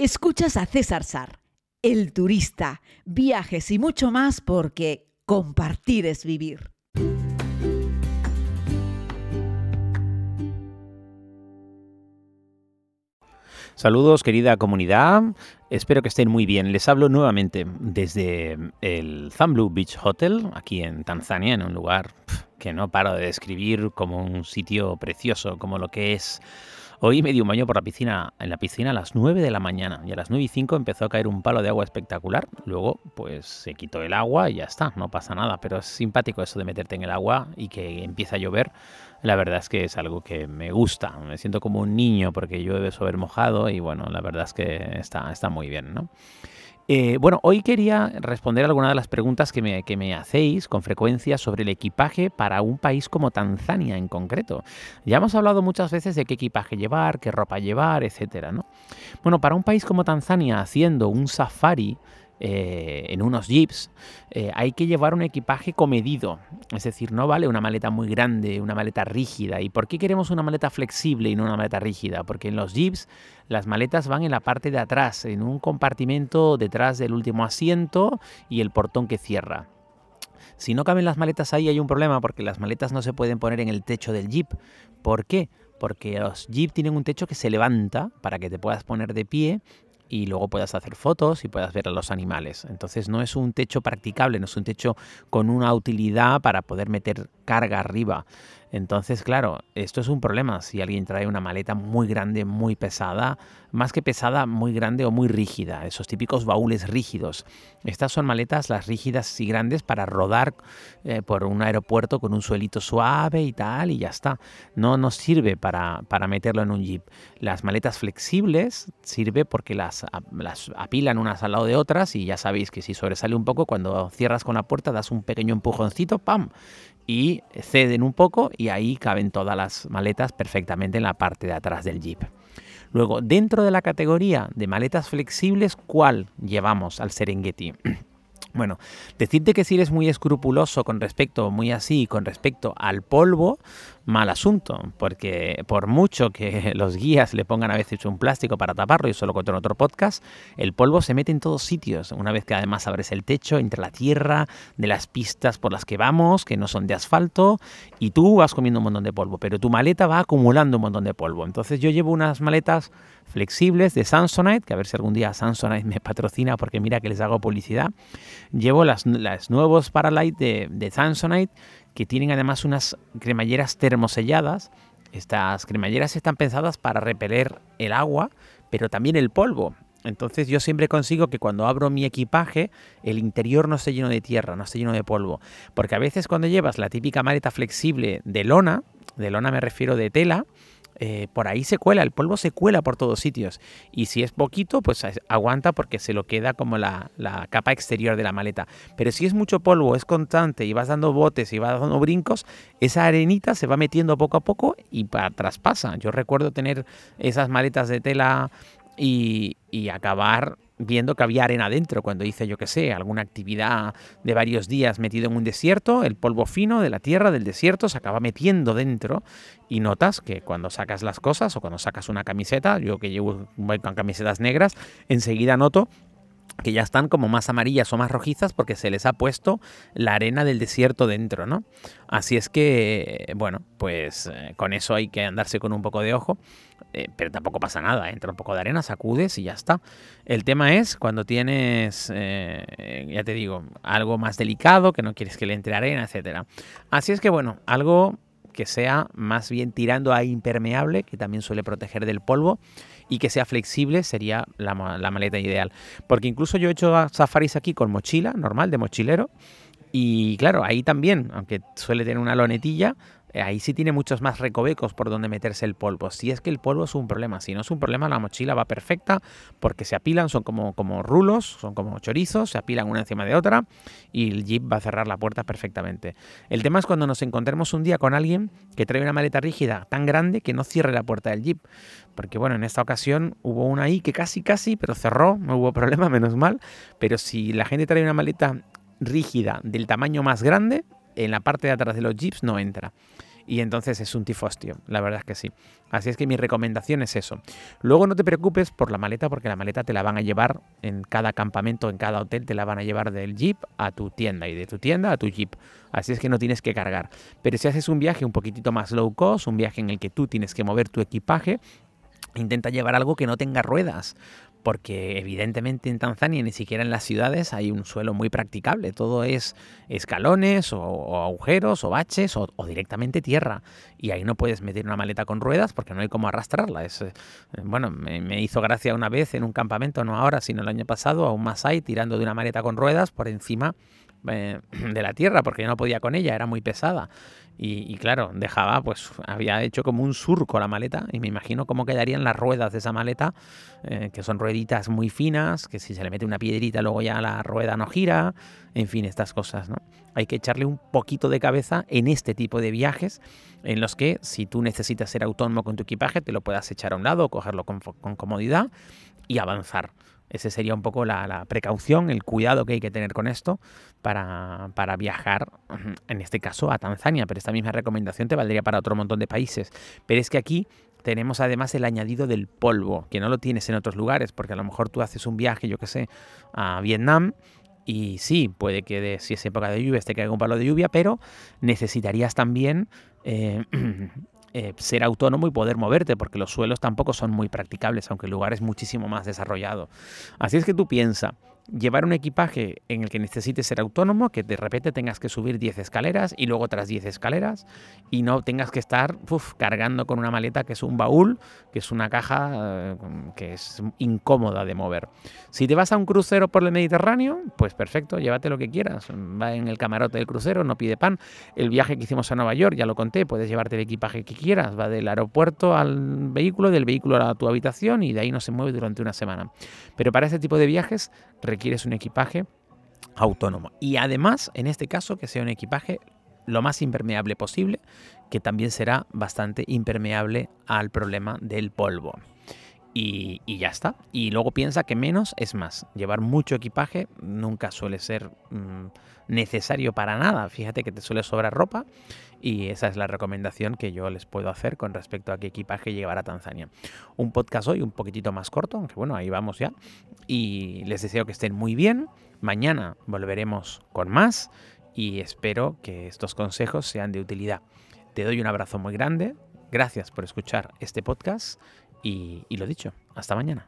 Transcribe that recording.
Escuchas a César Sar, el turista, viajes y mucho más porque compartir es vivir. Saludos querida comunidad, espero que estén muy bien. Les hablo nuevamente desde el Zamblu Beach Hotel, aquí en Tanzania, en un lugar que no paro de describir como un sitio precioso, como lo que es. Hoy me di un baño por la piscina, en la piscina a las 9 de la mañana y a las 9 y 5 empezó a caer un palo de agua espectacular. Luego, pues se quitó el agua y ya está, no pasa nada. Pero es simpático eso de meterte en el agua y que empiece a llover la verdad es que es algo que me gusta. Me siento como un niño porque llueve sobre mojado y bueno, la verdad es que está, está muy bien, ¿no? Eh, bueno, hoy quería responder algunas de las preguntas que me, que me, hacéis con frecuencia sobre el equipaje para un país como Tanzania en concreto. Ya hemos hablado muchas veces de qué equipaje llevar, qué ropa llevar, etcétera, ¿no? Bueno, para un país como Tanzania haciendo un safari, eh, en unos jeeps, eh, hay que llevar un equipaje comedido. Es decir, no vale una maleta muy grande, una maleta rígida. ¿Y por qué queremos una maleta flexible y no una maleta rígida? Porque en los jeeps las maletas van en la parte de atrás, en un compartimento detrás del último asiento y el portón que cierra. Si no caben las maletas ahí hay un problema porque las maletas no se pueden poner en el techo del jeep. ¿Por qué? Porque los jeep tienen un techo que se levanta para que te puedas poner de pie y luego puedas hacer fotos y puedas ver a los animales. Entonces no es un techo practicable, no es un techo con una utilidad para poder meter carga arriba. Entonces, claro, esto es un problema si alguien trae una maleta muy grande, muy pesada, más que pesada, muy grande o muy rígida, esos típicos baúles rígidos. Estas son maletas, las rígidas y grandes, para rodar eh, por un aeropuerto con un suelito suave y tal, y ya está. No nos sirve para, para meterlo en un jeep. Las maletas flexibles sirve porque las, las apilan unas al lado de otras y ya sabéis que si sobresale un poco, cuando cierras con la puerta das un pequeño empujoncito, ¡pam! Y ceden un poco y ahí caben todas las maletas perfectamente en la parte de atrás del Jeep. Luego, dentro de la categoría de maletas flexibles, ¿cuál llevamos al Serengeti? Bueno, decirte que si eres muy escrupuloso con respecto, muy así, con respecto al polvo, mal asunto, porque por mucho que los guías le pongan a veces un plástico para taparlo, y eso lo cuento en otro podcast, el polvo se mete en todos sitios, una vez que además abres el techo, entre la tierra, de las pistas por las que vamos, que no son de asfalto, y tú vas comiendo un montón de polvo, pero tu maleta va acumulando un montón de polvo. Entonces yo llevo unas maletas flexibles de Samsonite, que a ver si algún día Samsonite me patrocina porque mira que les hago publicidad. Llevo las, nuevos Paralight de, de Samsonite que tienen además unas cremalleras termoselladas. Estas cremalleras están pensadas para repeler el agua, pero también el polvo. Entonces yo siempre consigo que cuando abro mi equipaje el interior no esté lleno de tierra, no esté lleno de polvo. Porque a veces cuando llevas la típica maleta flexible de lona, de lona me refiero de tela, eh, por ahí se cuela, el polvo se cuela por todos sitios. Y si es poquito, pues aguanta porque se lo queda como la, capa exterior de la maleta. Pero si es mucho polvo, es constante y vas dando botes y vas dando brincos, esa arenita se va metiendo poco a poco y traspasa. Yo recuerdo tener esas maletas de tela y, y acabar viendo que había arena dentro cuando hice, yo que sé, alguna actividad de varios días metido en un desierto, el polvo fino de la tierra, del desierto, se acaba metiendo dentro y notas que cuando sacas las cosas o cuando sacas una camiseta, yo que llevo con camisetas negras, enseguida noto que ya están como más amarillas o más rojizas porque se les ha puesto la arena del desierto dentro, ¿no? Así es que, bueno, pues eh, con eso hay que andarse con un poco de ojo, eh, pero tampoco pasa nada, entra un poco de arena, sacudes y ya está. El tema es cuando tienes, eh, ya te digo, algo más delicado, que no quieres que le entre arena, etc. Así es que, bueno, algo que sea más bien tirando a impermeable, que también suele proteger del polvo, y que sea flexible sería la, maleta ideal. Porque incluso yo he hecho safaris aquí con mochila, normal, de mochilero, y claro, ahí también, aunque suele tener una lonetilla, ahí sí tiene muchos más recovecos por donde meterse el polvo. Si es que el polvo es un problema, si no es un problema, la mochila va perfecta porque se apilan, son como, como rulos, son como chorizos, se apilan una encima de otra y el jeep va a cerrar la puerta perfectamente. El tema es cuando nos encontremos un día con alguien que trae una maleta rígida tan grande que no cierre la puerta del jeep. Porque bueno, en esta ocasión hubo una ahí que casi, casi, pero cerró, no hubo problema, menos mal. Pero si la gente trae una maleta rígida del tamaño más grande, en la parte de atrás de los jeeps no entra. y entonces es un tifostio, la verdad es que sí. Así es que mi recomendación es eso. Luego no te preocupes por la maleta porque la maleta te la van a llevar en cada campamento, en cada hotel, te la van a llevar del jeep a tu tienda y de tu tienda a tu jeep. Así es que no tienes que cargar. Pero si haces un viaje un poquitito más low cost, un viaje en el que tú tienes que mover tu equipaje, intenta llevar algo que no tenga ruedas, porque evidentemente en Tanzania ni siquiera en las ciudades hay un suelo muy practicable, todo es escalones o, agujeros o baches o, directamente tierra y ahí no puedes meter una maleta con ruedas porque no hay cómo arrastrarla. Es, eh, bueno, me, hizo gracia una vez en un campamento, no ahora, sino el año pasado, a un Masai tirando de una maleta con ruedas por encima eh, de la tierra porque yo no podía con ella, era muy pesada. Y, claro, dejaba, pues había hecho como un surco la maleta y me imagino cómo quedarían las ruedas de esa maleta, eh, que son rueditas muy finas, que si se le mete una piedrita luego ya la rueda no gira, en fin, estas cosas, ¿no? Hay que echarle un poquito de cabeza en este tipo de viajes en los que si tú necesitas ser autónomo con tu equipaje, te lo puedas echar a un lado, cogerlo con comodidad y avanzar. Ese sería un poco la, precaución, el cuidado que hay que tener con esto para, para, viajar, en este caso a Tanzania, pero esta misma recomendación te valdría para otro montón de países. Pero es que aquí tenemos además el añadido del polvo, que no lo tienes en otros lugares, porque a lo mejor tú haces un viaje, yo que sé, a Vietnam. Y sí, puede que si es época de lluvia te caiga un palo de lluvia, pero necesitarías también eh, Eh, ser autónomo y poder moverte, porque los suelos tampoco son muy practicables, aunque el lugar es muchísimo más desarrollado. Así es que tú piensa, llevar un equipaje en el que necesites ser autónomo, que de repente tengas que subir 10 escaleras y luego otras 10 escaleras y no tengas que estar cargando con una maleta que es un baúl, que es una caja eh, que es incómoda de mover. Si te vas a un crucero por el Mediterráneo, pues perfecto, llévate lo que quieras. Va en el camarote del crucero, no pide pan. El viaje que hicimos a Nueva York, ya lo conté, puedes llevarte el equipaje que quieras. Va del aeropuerto al vehículo, del vehículo a tu habitación y de ahí no se mueve durante una semana. Pero para ese tipo de viajes quieres un equipaje autónomo. Y además, en este caso, que sea un equipaje lo más impermeable posible, que también será bastante impermeable al problema del polvo. Y, ya está. Y luego piensa que menos es más. Llevar mucho equipaje nunca suele ser mm, necesario para nada. Fíjate que te suele sobrar ropa y esa es la recomendación que yo les puedo hacer con respecto a qué equipaje llevar a Tanzania. Un podcast hoy un poquitito más corto, aunque bueno, ahí vamos ya. Y les deseo que estén muy bien. Mañana volveremos con más y espero que estos consejos sean de utilidad. Te doy un abrazo muy grande. Gracias por escuchar este podcast y, y lo dicho, hasta mañana.